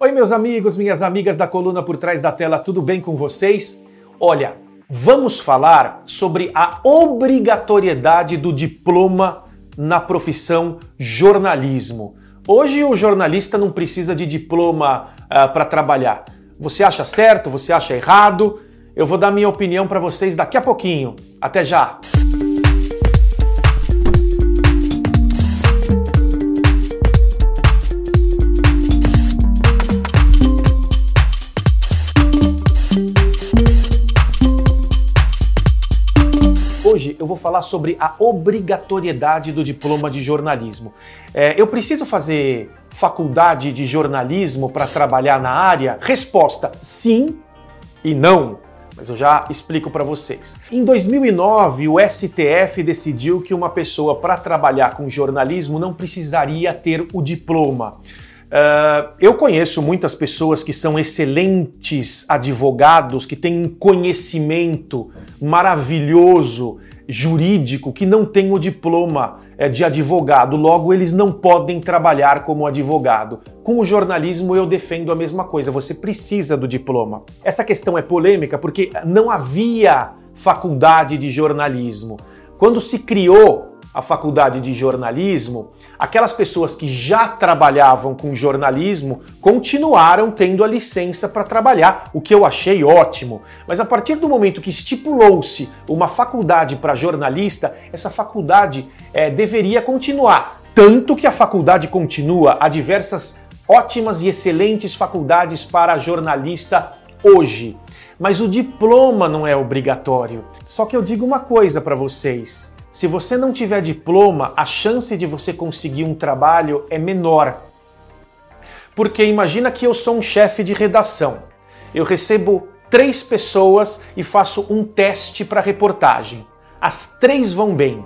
Oi, meus amigos, minhas amigas da coluna por trás da tela, tudo bem com vocês? Olha, vamos falar sobre a obrigatoriedade do diploma na profissão jornalismo. Hoje o jornalista não precisa de diploma uh, para trabalhar. Você acha certo? Você acha errado? Eu vou dar minha opinião para vocês daqui a pouquinho. Até já! Hoje eu vou falar sobre a obrigatoriedade do diploma de jornalismo. É, eu preciso fazer faculdade de jornalismo para trabalhar na área? Resposta: sim e não. Mas eu já explico para vocês. Em 2009, o STF decidiu que uma pessoa para trabalhar com jornalismo não precisaria ter o diploma. Uh, eu conheço muitas pessoas que são excelentes advogados, que têm um conhecimento maravilhoso jurídico, que não têm o diploma é, de advogado, logo eles não podem trabalhar como advogado. Com o jornalismo eu defendo a mesma coisa, você precisa do diploma. Essa questão é polêmica porque não havia faculdade de jornalismo. Quando se criou a faculdade de jornalismo, aquelas pessoas que já trabalhavam com jornalismo continuaram tendo a licença para trabalhar, o que eu achei ótimo. Mas a partir do momento que estipulou-se uma faculdade para jornalista, essa faculdade é, deveria continuar. Tanto que a faculdade continua, há diversas ótimas e excelentes faculdades para jornalista hoje. Mas o diploma não é obrigatório. Só que eu digo uma coisa para vocês se você não tiver diploma, a chance de você conseguir um trabalho é menor. Porque imagina que eu sou um chefe de redação. Eu recebo três pessoas e faço um teste para reportagem. As três vão bem,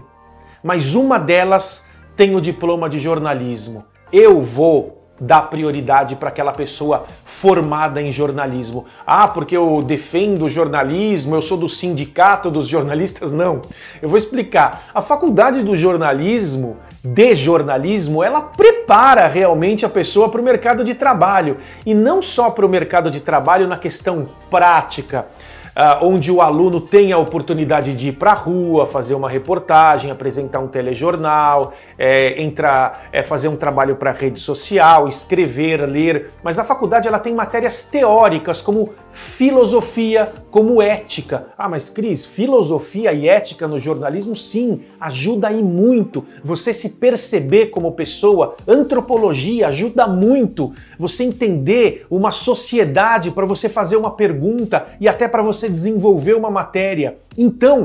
mas uma delas tem o diploma de jornalismo. Eu vou dar prioridade para aquela pessoa formada em jornalismo. Ah, porque eu defendo jornalismo, eu sou do sindicato dos jornalistas? Não. Eu vou explicar. A faculdade do jornalismo, de jornalismo, ela prepara realmente a pessoa para o mercado de trabalho. E não só para o mercado de trabalho na questão prática uh, onde o aluno tem a oportunidade de ir para a rua, fazer uma reportagem, apresentar um telejornal, é, entrar, é, fazer um trabalho para rede social, escrever, ler. Mas a faculdade ela tem matérias teóricas como filosofia, como ética. Ah, mas Cris, filosofia e ética no jornalismo, sim, ajuda aí muito. Você se perceber como pessoa, antropologia ajuda muito. Você entender uma sociedade para você fazer uma pergunta e até para você desenvolver uma matéria. Então,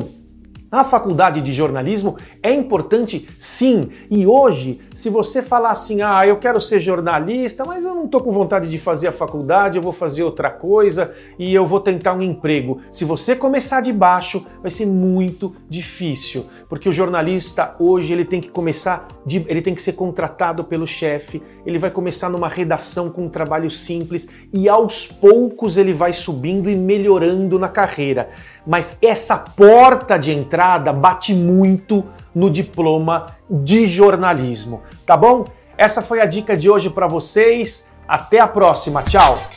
a faculdade de jornalismo é importante sim. E hoje, se você falar assim, ah, eu quero ser jornalista, mas eu não estou com vontade de fazer a faculdade, eu vou fazer outra coisa e eu vou tentar um emprego. Se você começar de baixo, vai ser muito difícil, porque o jornalista hoje ele tem que começar, de, ele tem que ser contratado pelo chefe, ele vai começar numa redação com um trabalho simples e aos poucos ele vai subindo e melhorando na carreira. Mas essa porta de entrada bate muito no diploma de jornalismo, tá bom? Essa foi a dica de hoje para vocês. Até a próxima. Tchau.